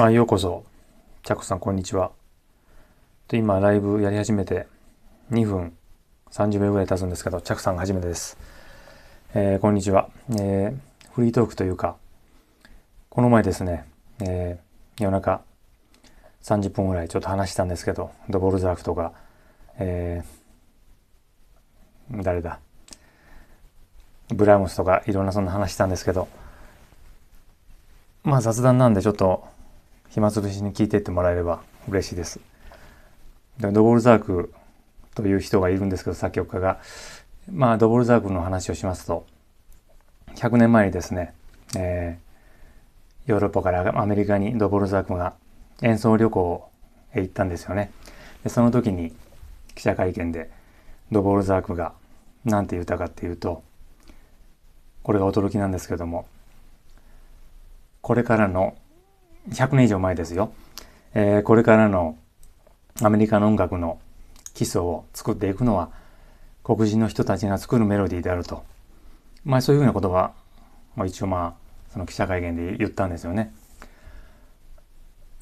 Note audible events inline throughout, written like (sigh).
あ、ようこそ。チャコさん、こんにちは。で今、ライブやり始めて2分30秒ぐらい経つんですけど、チャコさんが初めてです。えー、こんにちは、えー。フリートークというか、この前ですね、えー、夜中30分ぐらいちょっと話したんですけど、ドボルザークとか、えー、誰だ、ブラームスとかいろんなそんな話したんですけど、まあ雑談なんでちょっと暇つぶしに聞いてってもらえれば嬉しいです。でドボルザークという人がいるんですけど作曲家がまあドボルザークの話をしますと100年前にですね、えー、ヨーロッパからアメリカにドボルザークが演奏旅行へ行ったんですよね。でその時に記者会見でドボルザークが何て言ったかっていうとこれが驚きなんですけどもこれからの100年以上前ですよ、えー、これからのアメリカの音楽の基礎を作っていくのは黒人の人たちが作るメロディーであると。まあそういうふうな言葉を一応まあその記者会見で言ったんですよね。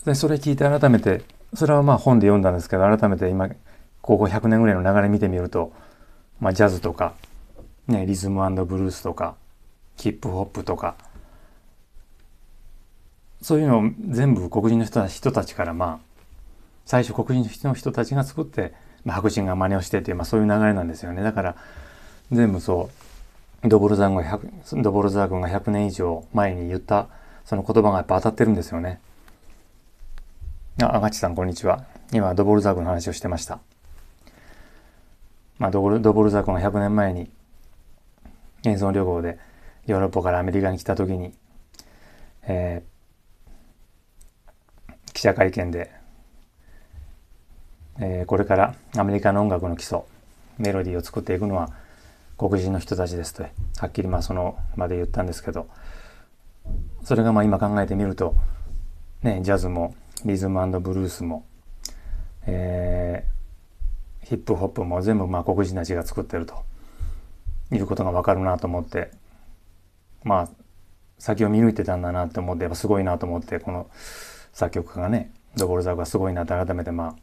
でそれ聞いて改めてそれはまあ本で読んだんですけど改めて今ここ100年ぐらいの流れ見てみると、まあ、ジャズとか、ね、リズムブルースとかヒップホップとかそういうのを全部黒人の人人たちからまあ最初黒人の人たちが作って、まあ、白人が真似をしてっていう、まあ、そういう流れなんですよねだから全部そうドボルザーグが100ドボルザーグが100年以上前に言ったその言葉がやっぱ当たってるんですよね。あ、あがちさんこんにちは。今ドボルザーグの話をしてました。まあ、ドボルドボルザーグが100年前に演奏旅行でヨーロッパからアメリカに来た時に、えー記者会見で、えー、これからアメリカの音楽の基礎メロディーを作っていくのは黒人の人たちですとはっきりまあその場で言ったんですけどそれがまあ今考えてみると、ね、ジャズもリズムブルースも、えー、ヒップホップも全部まあ黒人たちが作ってるということが分かるなと思ってまあ先を見抜いてたんだなって思ってやっぱすごいなと思ってこの作曲家がねドボルザークがすごいなって改めてま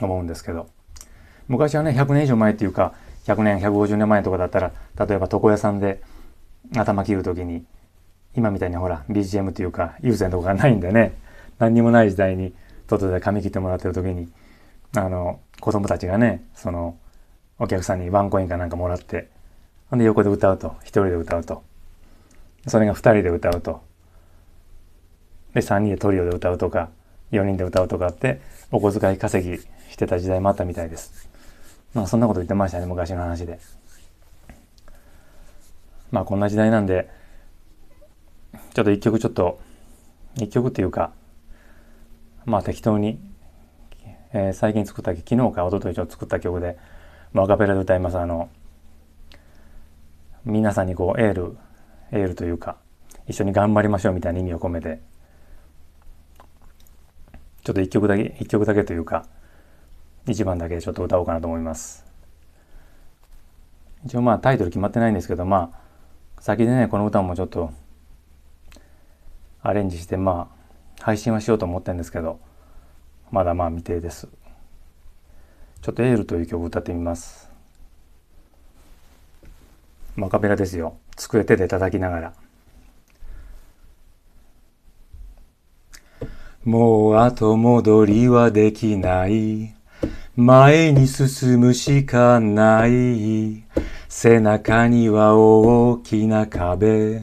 あ思うんですけど。昔はね100年以上前っていうか100年150年前とかだったら例えば床屋さんで頭切る時に今みたいにほら BGM っていうか優先とかがないんでね何にもない時代に外で髪切ってもらってる時にあの子供たちがねそのお客さんにワンコインかなんかもらってほんで横で歌うと一人で歌うと。それが二人で歌うと。で3人でトリオで歌うとか4人で歌うとかってお小遣い稼ぎしてた時代もあったみたいです。まあそんなこと言ってましたね昔の話で。まあこんな時代なんでちょっと一曲ちょっと一曲っていうかまあ適当に、えー、最近作った昨日か一昨日ちょっと作った曲で、まあ、アカペラで歌いますあの皆さんにこうエールエールというか一緒に頑張りましょうみたいな意味を込めてちょっと一曲だけ、一曲だけというか、一番だけちょっと歌おうかなと思います。一応まあタイトル決まってないんですけど、まあ、先でね、この歌もちょっとアレンジしてまあ、配信はしようと思ってるんですけど、まだまあ未定です。ちょっとエールという曲を歌ってみます。マカペラですよ。机手で叩きながら。もう後戻りはできない。前に進むしかない。背中には大きな壁。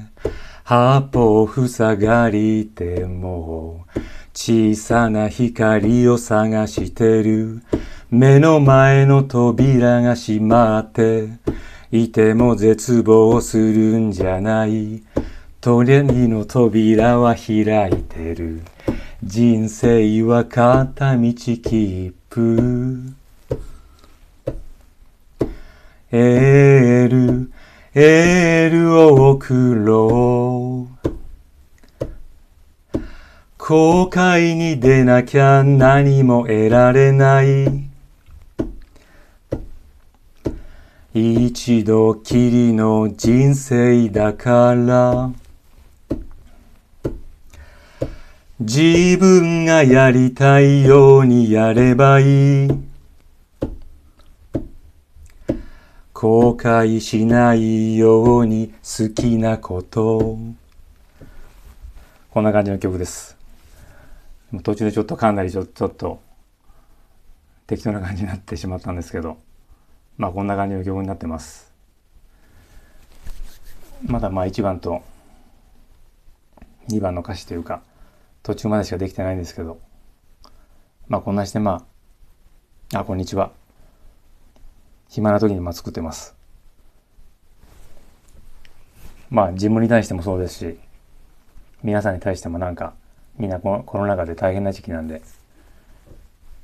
八方塞がりても小さな光を探してる。目の前の扉が閉まっていても絶望するんじゃない。鳥の扉は開いてる。人生は片道切符エール、エールを送ろう。後悔に出なきゃ何も得られない。一度きりの人生だから。自分がやりたいようにやればいい。後悔しないように好きなこと。こんな感じの曲です。途中でちょっとかなりちょっと適当な感じになってしまったんですけど、まあこんな感じの曲になってます。まだまあ1番と2番の歌詞というか途中までしかできてないんですけど。まあこんなしてまああこんにちは。暇な時にまあ作ってます。まあ自分に対してもそうですし皆さんに対してもなんかみんなこのコロナ禍で大変な時期なんで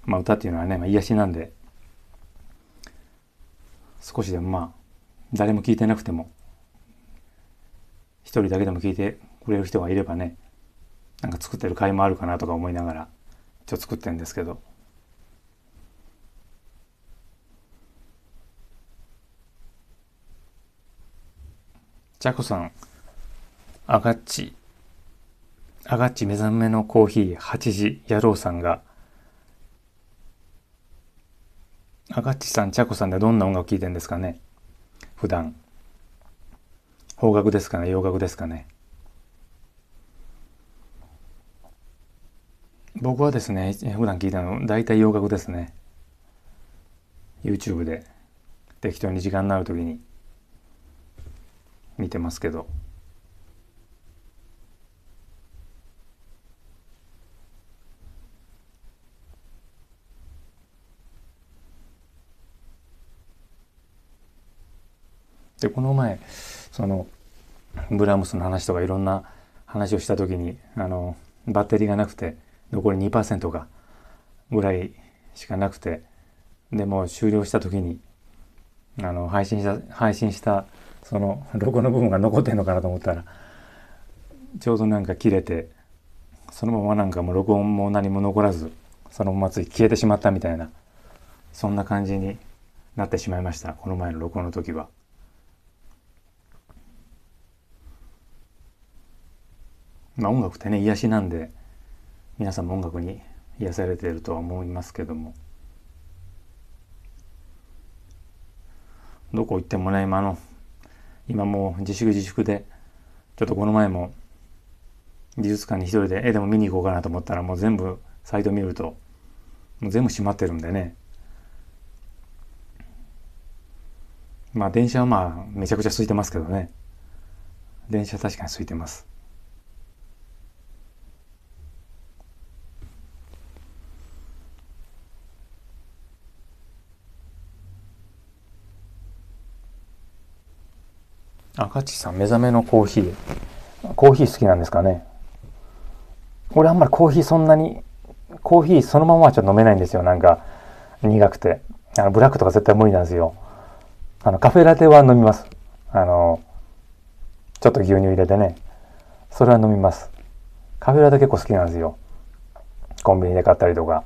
まあ歌っていうのはね、まあ、癒しなんで少しでもまあ誰も聞いてなくても一人だけでも聞いてくれる人がいればねなんか作ってる甲斐もあるかなとか思いながら一応作ってるんですけど。ジャコさんアガッチアガッチ目覚めのコーヒー8時野郎さんが。アガッチさん、チャコさんでどんな音楽聴いてんですかね普段。邦楽ですかね洋楽ですかね。僕はですね普段聞いたの大体洋楽ですね。YouTube で適当に時間になる時に見てますけど。でこの前そのブラームスの話とかいろんな話をした時にあのバッテリーがなくて残り2%がぐらいしかなくてでも終了した時にあの配信した配信したそのロゴの部分が残ってんのかなと思ったらちょうどなんか切れてそのままなんかもう録音も何も残らずそのままつい消えてしまったみたいなそんな感じになってしまいましたこの前の録音の時は。まあ音楽ってね癒しなんで皆さんも音楽に癒されているとは思いますけども。どこ行ってもね今の。今もう自粛自粛でちょっとこの前も美術館に一人で絵でも見に行こうかなと思ったらもう全部サイト見るともう全部閉まってるんでね。まあ電車はまあめちゃくちゃ空いてますけどね。電車確かに空いてます。赤地さん、目覚めのコーヒー。コーヒー好きなんですかね俺あんまりコーヒーそんなに、コーヒーそのままはちょっと飲めないんですよ。なんか、苦くて。あの、ブラックとか絶対無理なんですよ。あの、カフェラテは飲みます。あの、ちょっと牛乳入れてね。それは飲みます。カフェラテ結構好きなんですよ。コンビニで買ったりとか。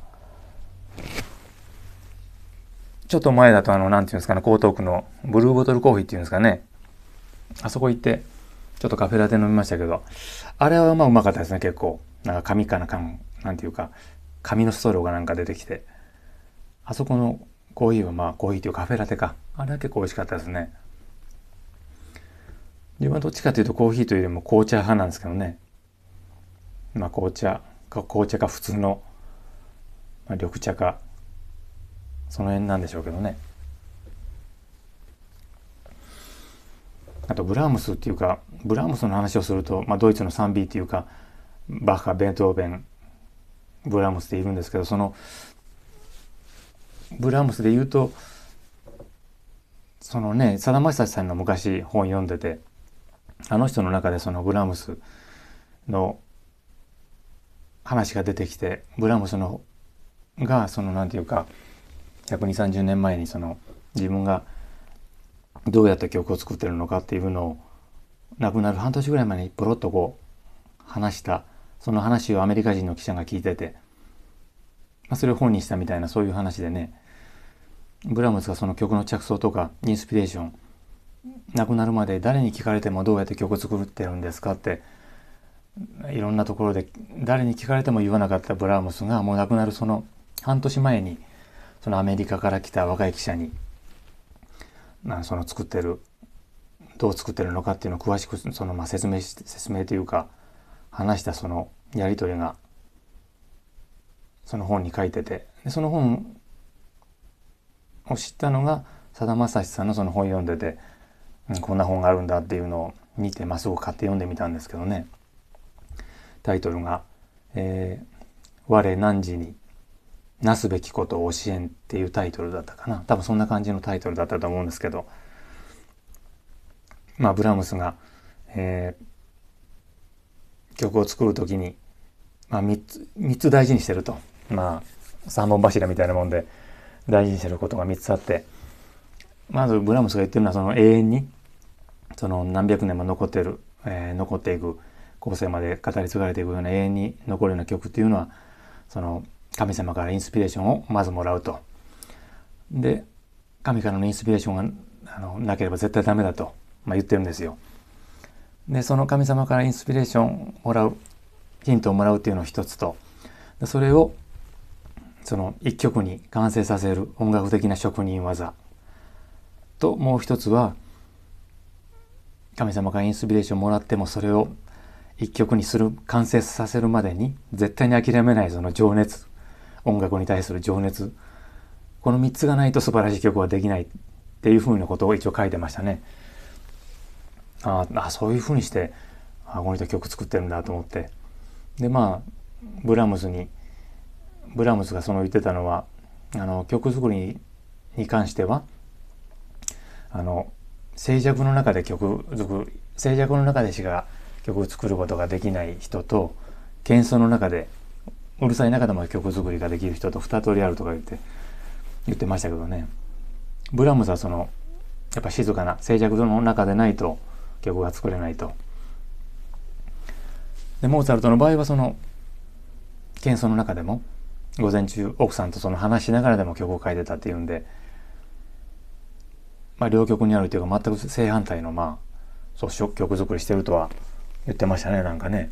ちょっと前だとあの、なんていうんですかね、江東区のブルーボトルコーヒーっていうんですかね。あそこ行って、ちょっとカフェラテ飲みましたけど、あれはまあうまかったですね、結構。なんか紙かな、缶、なんていうか、紙のストローがなんか出てきて。あそこのコーヒーはまあコーヒーというカフェラテか。あれは結構美味しかったですね。自分はどっちかというとコーヒーというよりも紅茶派なんですけどね。まあ紅茶か、紅茶か普通の、まあ、緑茶か、その辺なんでしょうけどね。あとブラームスっていうかブラームスの話をすると、まあ、ドイツの 3B っていうかバッハベートーベンブラームスでいるんですけどそのブラームスで言うとそのねさだまさしさんの昔本読んでてあの人の中でそのブラームスの話が出てきてブラームスのがそのなんていうか12030年前にその自分がどうやって曲を作ってるのかっていうのを亡くなる半年ぐらい前にポロッとこう話した。その話をアメリカ人の記者が聞いてて、まあ、それを本にしたみたいなそういう話でね。ブラームスがその曲の着想とかインスピレーション亡くなるまで誰に聞かれてもどうやって曲を作ってるんですかって。いろんなところで誰に聞かれても言わなかったブラームスがもう亡くなるその半年前にそのアメリカから来た若い記者にまあその作ってるどう作ってるのかっていうのを詳しくそのまあ説明し説明というか話したそのやり取りがその本に書いてて。でその本を知ったのがさだまさしさんのその本読んでて、うん、こんな本があるんだっていうのを見て、まあ、すぐ買って読んでみたんですけどね。タイトルが「えー、我何時になすべきことを教えん」っていうタイトルだったかな。多分そんな感じのタイトルだったと思うんですけど。まあブラームスが、えー、曲を作る時に、まあ、3つ3つ大事にしてると。まあ3本柱みたいなもんで大事にしてることが3つあって。まずブラームスが言ってるのはその永遠にその何百年も残ってる、えー、残っていく後世まで語り継がれていくような永遠に残るような曲っていうのはその神様からインスピレーションをまずもらうと。で神からのインスピレーションがあのなければ絶対ダメだと、まあ、言ってるんですよ。でその神様からインスピレーションをもらうヒントをもらうっていうのを一つとそれをその一曲に完成させる音楽的な職人技ともう一つは神様からインスピレーションをもらってもそれを一曲にする完成させるまでに絶対に諦めないその情熱音楽に対する情熱。この3つがないと素晴らしい曲はできない。っていうふうなことを一応書いてましたね。ああそういうふうにしてあこの人曲作ってるんだと思って。でまあブラームスにブラームスがその言ってたのはあの曲作りに関してはあの静寂の中で曲作る静寂の中でしか曲を作ることができない人と喧騒の中でうるさい中でも曲作りができる人と二通りあるとか言って言ってましたけどねブラムスはそのやっぱ静かな静寂の中でないと曲が作れないと。でモーツァルトの場合はその喧騒の中でも午前中奥さんとその話しながらでも曲を書いてたっていうんで、まあ、両極にあるというか全く正反対のまあそう曲作りしてるとは言ってましたねなんかね。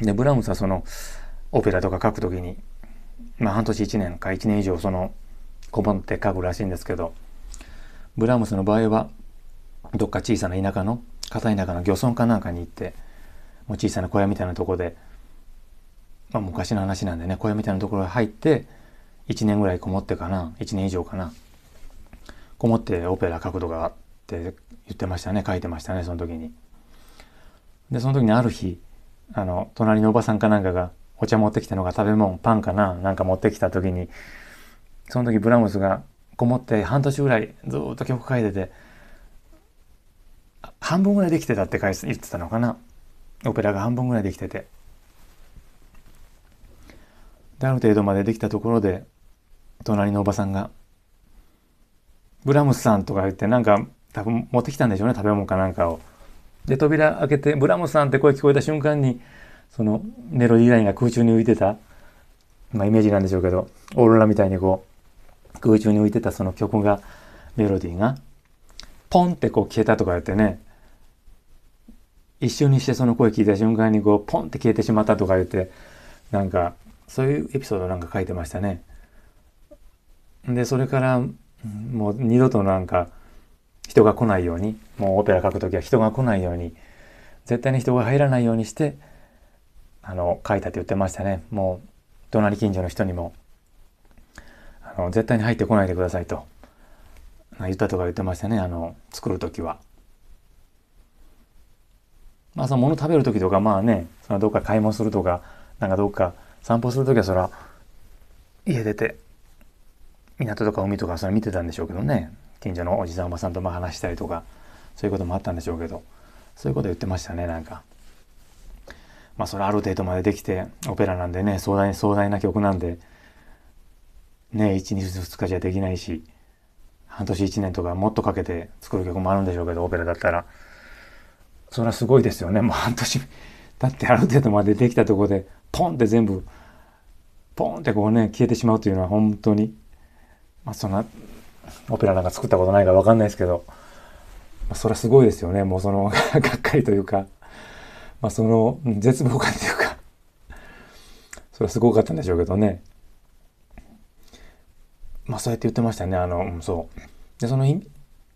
でブラムスはそのオペラとか書くときにまあ半年1年か1年以上そのこもって書くらしいんですけどブラームスの場合はどっか小さな田舎の片田舎の漁村かなんかに行ってもう小さな小屋みたいなとこで、まあ、昔の話なんでね小屋みたいなところに入って1年ぐらいこもってかな1年以上かなこもってオペラ書くとかって言ってましたね書いてましたねその時に。でその時にある日あの隣のおばさんかなんかがお茶持ってきたのが食べ物パンかな？なんか持ってきた時にその時ブラームスがこもって半年ぐらいずっと曲書いてて半分ぐらいできてたって言ってたのかな？オペラが半分ぐらいできてて。である程度までできたところで隣のおばさんが「ブラムスさん」とか言ってなんか多分持ってきたんでしょうね食べ物かなんかを。で扉開けて「ブラムスさん」って声聞こえた瞬間にそのメロディーラインが空中に浮いてたまあイメージなんでしょうけどオーロラみたいにこう空中に浮いてたその曲がメロディーがポンってこう消えたとか言ってね一瞬にしてその声聞いた瞬間にこうポンって消えてしまったとか言ってなんかそういうエピソードなんか書いてましたね。でそれからもう二度となんか人が来ないようにもうオペラ書く時は人が来ないように絶対に人が入らないようにしてあの書いたって言ってましたねもう隣近所の人にもあの絶対に入ってこないでくださいと言ったとか言ってましたねあの作る時は。まあその物食べる時とかまあねそのどっか買い物するとかなんかどっか散歩する時はそら家出て港とか海とかそれ見てたんでしょうけどね近所のおじさんおばさんとまあ話したりとかそういうこともあったんでしょうけどそういうこと言ってましたねなんか。まあそれある程度までできてオペラなんでね壮大壮大な曲なんでね1日2日じゃできないし半年1年とかもっとかけて作る曲もあるんでしょうけどオペラだったら。それはすごいですよね。もう半年だってある程度までできたところでポンって全部ポンってこうね消えてしまうというのは本当にまあそんなオペラなんか作ったことないから分かんないですけど、まあ、それはすごいですよね。もうその (laughs) がっかりというか。まあその絶望感っていうかそれはすごかったんでしょうけどね。まあそうやって言ってましたね。あのそう。でその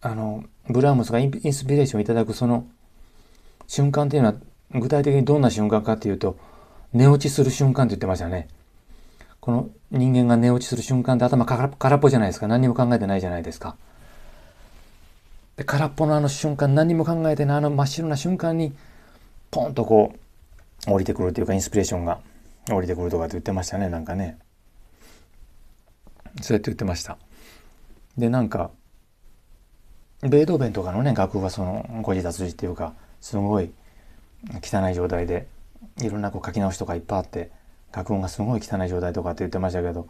あのブラームスがインスピレーションをいただくその瞬間っていうのは具体的にどんな瞬間かっていうと寝落ちする瞬間って言ってましたね。この人間が寝落ちする瞬間って頭空っぽじゃないですか。何にも考えてないじゃないですか。で空っぽのあの瞬間何も考えてないあの真っ白な瞬間にポンとこう降りてくるというかインスピレーションが降りてくるとかって言ってましたねなんかねそうやって言ってましたでなんかベートーベンとかのね楽譜はその誤字脱字っていうかすごい汚い状態でいろんなこう書き直しとかいっぱいあって楽音がすごい汚い状態とかって言ってましたけど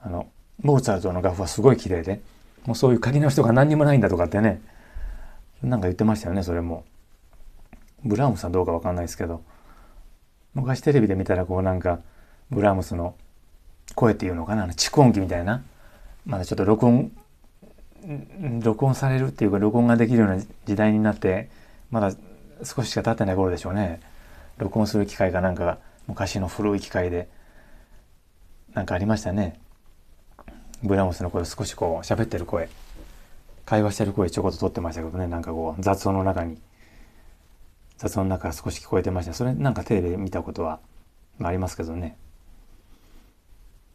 あのモーツァルトの楽譜はすごい綺麗でもうそういう書き直しとか何にもないんだとかってねなんか言ってましたよねそれも。ブラームスはどうかわかんないですけど昔テレビで見たらこうなんかブラームスの声っていうのかな蓄音機みたいなまだちょっと録音録音されるっていうか録音ができるような時代になってまだ少ししか経ってない頃でしょうね。録音する機械がなんか昔の古い機械でなんかありましたね。ブラームスの声少しこう喋ってる声。会話してる声ちょこっと撮ってましたけどねなんかこう雑音の中に。雑音の中か少し聞こえてました。それなんかテレビで見たことはありますけどね。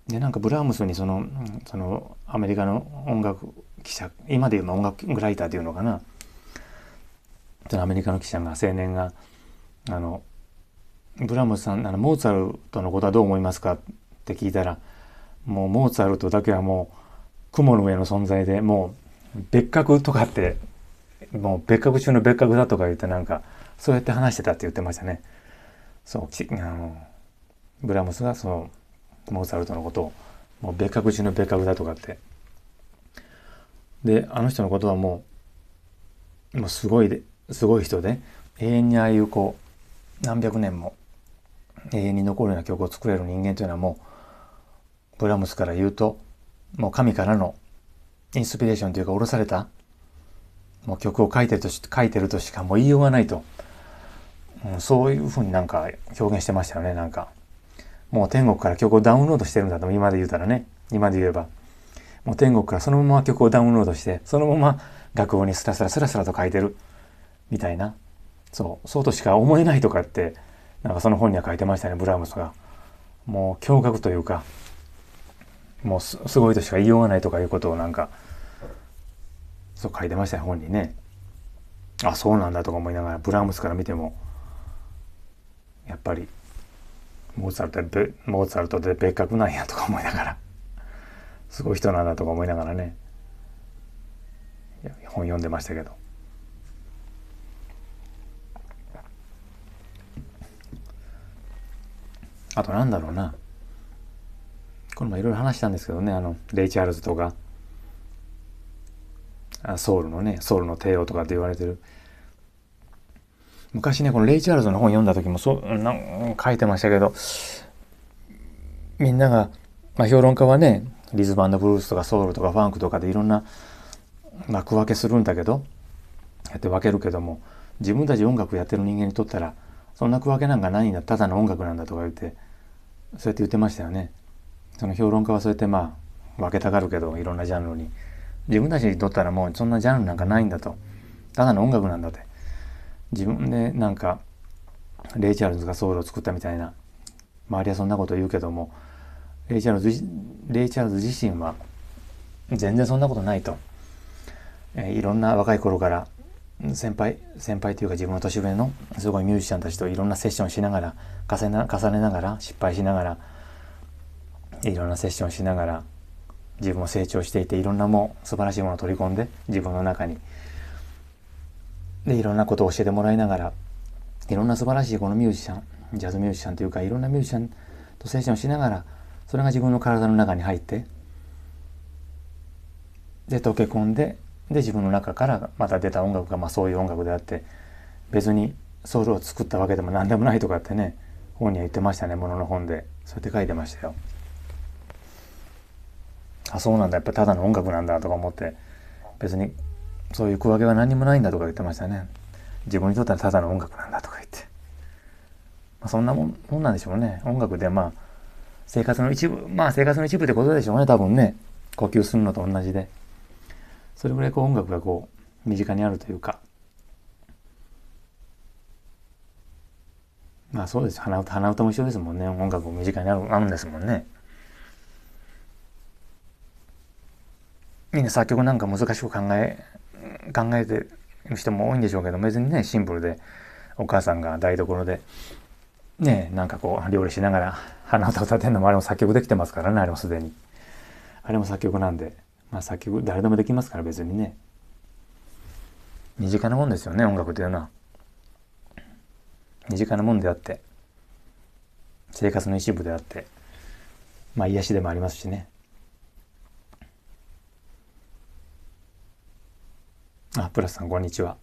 でなんかブラームスにそのそのアメリカの音楽記者今で言うの音楽ライターっていうのかな。そのアメリカの記者が青年があのブラームスさんあのモーツァルトのことはどう思いますかって聞いたらもうモーツァルトだけはもう雲の上の存在でもう別格とかってもう別格中の別格だとか言ってなんかそうやって話してたって言ってましたね。そうあのブラームスがそのモーツァルトのことをもう別格中の別格だとかってであの人のことはもうもうすごいですごい人で永遠にああいうこう何百年も永遠に残るような曲を作れる人間というのはもうブラームスから言うともう神からのインスピレーションというか下ろされたもう曲を書いてるとし書いてるとしかもう言いようがないと、うん、そういうふうになんか表現してましたよねなんか。もう天国から曲をダウンロードしてるんだと今で言うたらね。今で言えば。もう天国からそのまま曲をダウンロードしてそのまま楽譜にスラスラスラスラと書いてる。みたいな。そう。そうとしか思えないとかってなんかその本には書いてましたねブラームスが。もう驚愕というか。もうすごいとしか言いようがないとかいうことをなんかそう書いてましたよ本にね。あそうなんだとか思いながらブラームスから見ても。やっぱりモーツァルトでモーツァルトで別格なんやとか思いながらすごい人なんだとか思いながらね。本読んでましたけど。あとなんだろうな。これもいろいろ話したんですけどねあのレイ・チャールズとか。ソウルのねソウルの帝王とかって言われてる。昔ねこのレイ・チャールズの本読んだ時もそうな書いてましたけどみんなが、まあ、評論家はねリズバンドブルースとかソウルとかファンクとかでいろんな、まあ、区分けするんだけどやって分けるけども自分たち音楽やってる人間にとったらそんな区分けなんかないんだただの音楽なんだとか言ってそうやって言ってましたよね。その評論家はそうやってまあ分けたがるけどいろんなジャンルに。自分たちにとったらもうそんなジャンルなんかないんだと。ただの音楽なんだって。自分でなんかレイ・チャールズがソウルを作ったみたいな。周りはそんなこと言うけどもレイ・チャールズレイ・チャールズ自身は全然そんなことないと、えー、いろんな若い頃から先輩先輩というか自分の年上のすごいミュージシャンたちといろんなセッションしながら重ね重ねながら失敗しながらいろんなセッションしながら自分も成長していていろんなもう素晴らしいものを取り込んで自分の中にでいろんなことを教えてもらいながらいろんな素晴らしいこのミュージシャンジャズミュージシャンというかいろんなミュージシャンとセッションしながらそれが自分の体の中に入ってで溶け込んでで自分の中からまた出た音楽がまあそういう音楽であって別にソウルを作ったわけでも何でもないとかってね本には言ってましたねものの本でそうやって書いてましたよ。あそうなんだやっぱただの音楽なんだとか思って別にそういう区分けは何にもないんだとか言ってましたね。自分にとってはただの音楽なんだとか言って。まあ、そんなもんもんなんでしょうね。音楽でまあ生活の一部まあ生活の一部ってことでしょうね。多分ね。呼吸するのと同じで。それぐらいこう音楽がこう身近にあるというか。まあそうです。鼻歌鼻歌も一緒ですもんね。音楽も身近にあるあるんですもんね。みんな作曲なんか難しく考え考えてる人も多いんでしょうけど別にねシンプルでお母さんが台所でねなんかこう料理しながら鼻歌歌ってんのもあれも作曲できてますからねあれもすでに。あれも作曲なんでまあ作曲誰でもできますから別にね。身近なもんですよね音楽というのは。身近なもんであって生活の一部であってまあ癒しでもありますしね。あプラスさんこんにちは。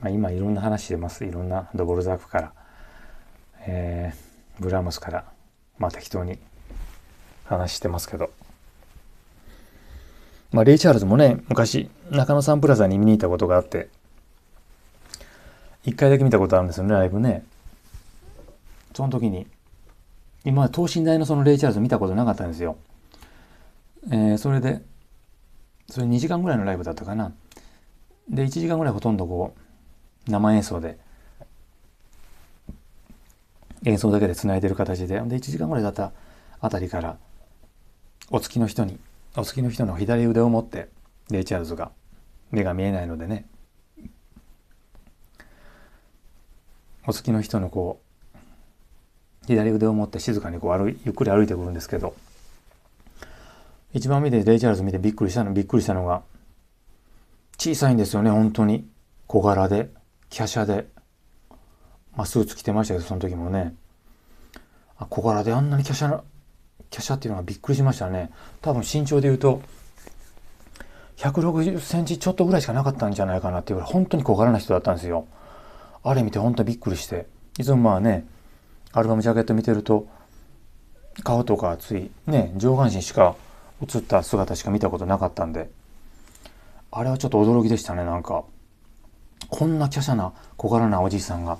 まあ、今いろんな話してます。いろんなドボルザークから、えー、ブラームスから。まあ適当に話してますけど。まあレイ・チャールズもね昔中野サンプラザに見に行ったことがあって。一回だけ見たことあるんですよねライブね。その時に。今まで等身大のそのレイ・チャールズ見たことなかったんですよ。えー、それでそれ2時間ぐらいのライブだったかな。で1時間ぐらいほとんどこう生演奏で演奏だけでつないでる形で。で1時間ぐらいだったあたりからお付きの人にお付きの人の左腕を持ってレイ・チャールズが目が見えないのでね。お付きの人のこう左腕を持って静かにこう歩ゆっくり歩いてくるんですけど一番目でレイ・チャールズ見てびっくりしたのびっくりしたのが小さいんですよね本当に。小柄で華奢で、まあ、スーツ着てましたけどその時もね。あ小柄であんなに華奢な華奢っていうのはびっくりしましたね。多分身長で言うと160センチちょっとぐらいしかなかったんじゃないかなっていうぐらい本当に小柄な人だったんですよ。あれ見て本当にびっくりして。いつもまあねアルバムジャケット見てると顔とかついね上半身しか映った姿しか見たことなかったんであれはちょっと驚きでしたねなんかこんな華奢な小柄なおじいさんが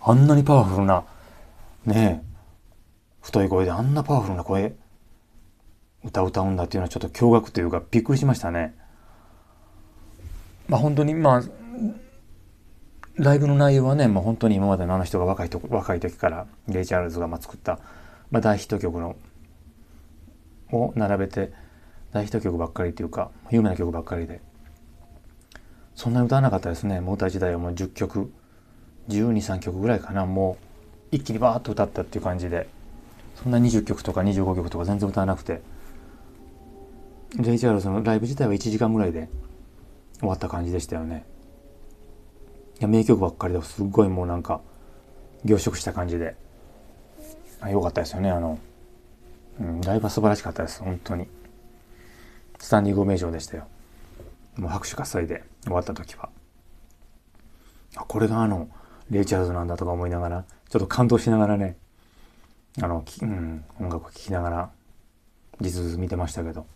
あんなにパワフルなねえ太い声であんなパワフルな声歌歌うんだっていうのはちょっと驚愕というかびっくりしましたね。まあ本当にまあライブの内容はね、まあ、本当に今までのあの人が若いと若い時からゲイ・チャールズがまあ作った、まあ、大ヒット曲のを並べて大ヒット曲ばっかりっていうか有名な曲ばっかりでそんなに歌わなかったですね。モーター時代はもう10曲、12、3曲ぐらいかな。もう一気にバーッと歌ったっていう感じで、そんな20曲とか25曲とか全然歌わなくて、レイ・チャールズのライブ自体は1時間ぐらいで終わった感じでしたよね。いや、名曲ばっかりですっごいもうなんか凝縮した感じで、あよかったですよね。あの、うん、ライブは素晴らしかったです。本当に。スタンディングオメージョンでしたよ。もう拍手喝采で終わった時はあこれがあのレイ・チャーズなんだとか思いながらちょっと感動しながらねあの、うん、音楽を聴きながら実物見てましたけど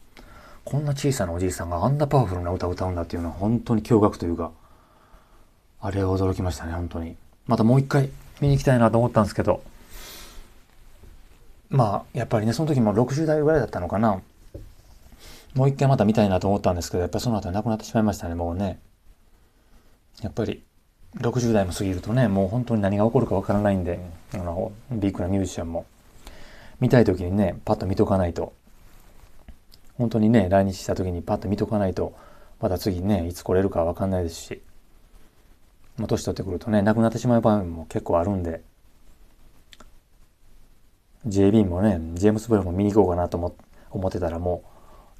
こんな小さなおじいさんがあんなパワフルな歌を歌うんだっていうのは本当に驚愕というかあれは驚きましたね本当にまたもう一回見に行きたいなと思ったんですけどまあやっぱりねその時も60代ぐらいだったのかな。もう一回また見たいなと思ったんですけど、やっぱりその後亡くなってしまいましたね、もうね。やっぱり、60代も過ぎるとね、もう本当に何が起こるかわからないんで、あの、ビッグなミュージシャンも、見たい時にね、パッと見とかないと、本当にね、来日した時にパッと見とかないと、また次ね、いつ来れるかわかんないですし、もう年取ってくるとね、亡くなってしまう場合も結構あるんで、JB もね、ジェームス・ブラも見に行こうかなと思思ってたらも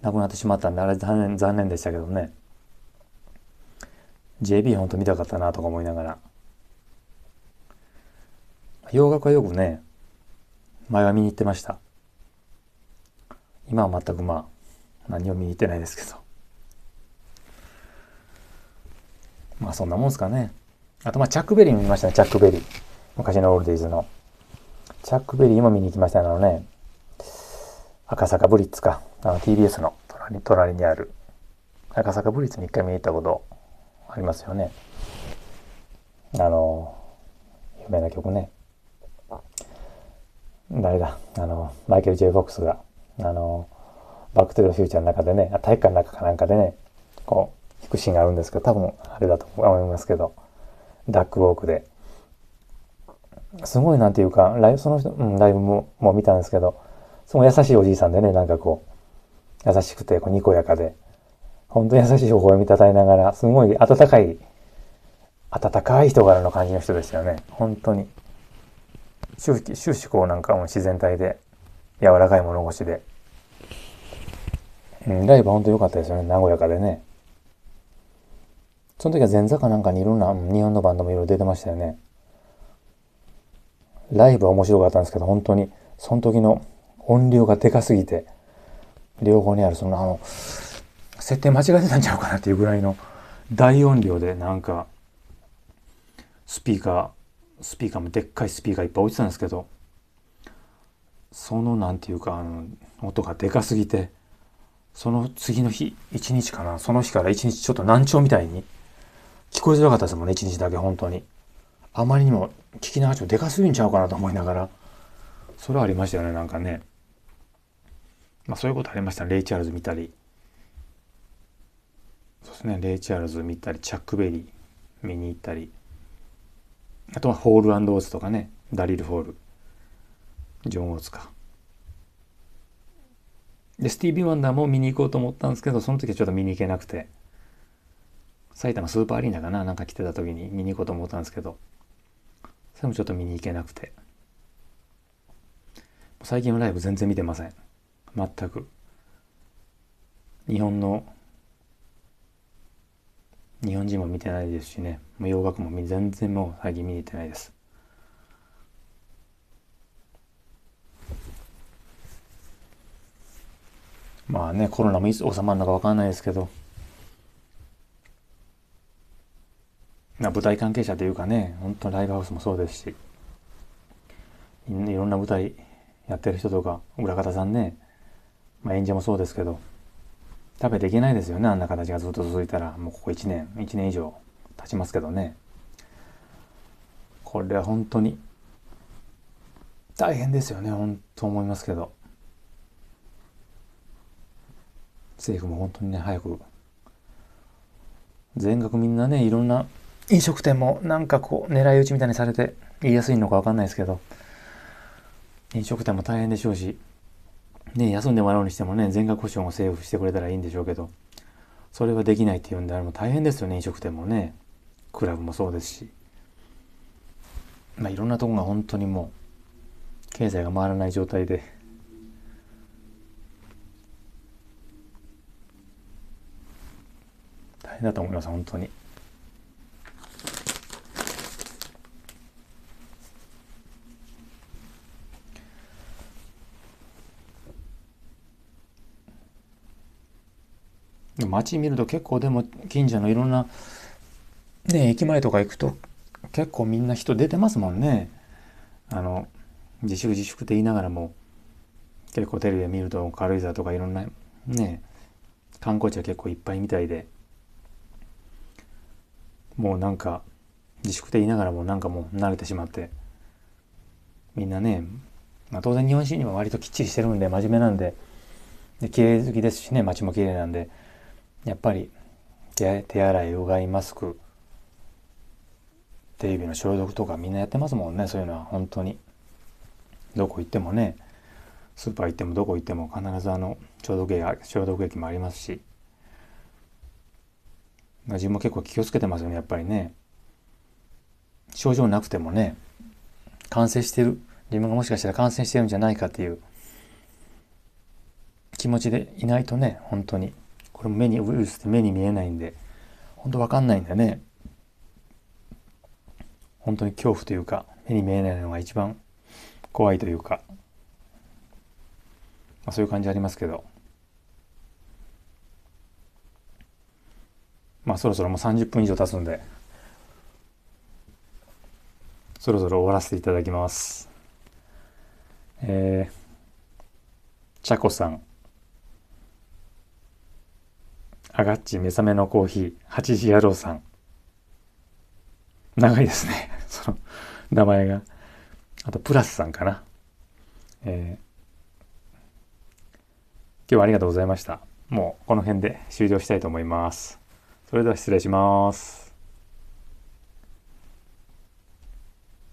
う、亡くなってしまったんであれ残念残念でしたけどね。JB ほんと見たかったなとか思いながら。洋楽はよくね前は見に行ってました。今は全くまあ何を見に行ってないですけど。まあそんなもんすかね。あとまあチャックベリー見ましたねチャックベリー。昔のオールディーズの。チャックベリーも見に行きましたあのね。赤坂ブリッツか。あの TBS の隣隣にある。赤坂ブリッツに一回見に行ったことありますよね。あの有名な曲ね。誰だ？あの、マイケル・ジェイ・フォックスが、あの、バック・トゥ・ザ・フューチャーの中でね、体育館の中かなんかでね、こう、弾くシーンがあるんですけど、多分あれだと思いますけど、ダックウォークで。すごいなんていうか、ライブ、その人、うん、ライブももう見たんですけど、すごい優しいおじいさんでね、なんかこう、優しくて、こう、にこやかで、本当に優しい微笑みたたえながら、すごい温かい、温かい人柄の感じの人でしたよね。本当に。終始、終始こうなんかもう自然体で、柔らかい物腰で。うん、ライブは本当良かったですよね。和やかでね。その時は前座かなんかにいろんな、日本のバンドもいろいろ出てましたよね。ライブは面白かったんですけど、本当に、その時の音量がでかすぎて、両方にある、そのあの、設定間違えてたんちゃうかなっていうぐらいの大音量でなんか、スピーカー、スピーカーもでっかいスピーカーいっぱい置いてたんですけど、そのなんていうか、あの、音がでかすぎて、その次の日、一日かな、その日から一日ちょっと難聴みたいに聞こえづらかったですもんね、一日だけ本当に。あまりにも聞き流しもでかすぎんちゃうかなと思いながら、それはありましたよね、なんかね。まあそういうことありました、レイ・チャールズ見たり。そうですね、レイ・チャールズ見たり、チャック・ベリー見に行ったり。あとはホールオーズとかね、ダリル・ホール、ジョン・オーツか。で、スティービー・ワンダーも見に行こうと思ったんですけど、その時はちょっと見に行けなくて、埼玉スーパーアリーナかな？なんか来てた時に見に行こうと思ったんですけど、それもちょっと見に行けなくて。最近のライブ全然見てません。全く。日本の、日本人も見てないですしね。もう洋楽も全然もう最近見に行ってないです。まあね、コロナもいつ収まるのか分かんないですけど、な舞台関係者というかね、本当ライブハウスもそうですし、いろんな舞台やってる人とか、裏方さんね、まあ、演者もそうですけど、食べていけないですよね、あんな形がずっと続いたら、もうここ1年、1年以上経ちますけどね。これは本当に大変ですよね、本当思いますけど。政府も本当にね、早く、全額みんなね、いろんな飲食店もなんかこう狙い撃ちみたいにされて言いやすいのかわかんないですけど、飲食店も大変でしょうし、ね、休んでもらうにしてもね、全額保証を政府してくれたらいいんでしょうけど、それはできないっていうんであれも大変ですよね、飲食店もね。クラブもそうですし。まあいろんなとこが本当にもう、経済が回らない状態で、大変だと思います、本当に。街見ると結構でも近所のいろんなね駅前とか行くと結構みんな人出てますもんね。あの自粛自粛って言いながらも結構テレビで見ると軽井沢とかいろんなね観光地は結構いっぱいみたいでもうなんか自粛って言いながらもなんかもう慣れてしまってみんなね、まあ、当然日本人は割ときっちりしてるんで真面目なんでで綺麗好きですしね街も綺麗なんでやっぱり手手洗いうがいマスク。テレビの消毒とかみんなやってますもんねそういうのは。本当に。どこ行ってもね。スーパー行ってもどこ行っても必ずあの消毒液消毒液もありますし。自分も結構気をつけてますよねやっぱりね。症状なくてもね。感染してる。自分がもしかしたら感染してるんじゃないかっていう気持ちでいないとね本当に。これも目にウイルスって目に見えないんで本当わかんないんだね。本当に恐怖というか目に見えないのが一番怖いというか、まあ、そういう感じありますけど。まあそろそろもう30分以上経つんでそろそろ終わらせていただきます。えー、ちゃこさん。アガッチ目覚めのコーヒー、8時野郎さん。長いですね。(laughs) その、名前が。あと、プラスさんかな。えー今日はありがとうございました。もうこの辺で終了したいと思います。それでは失礼します。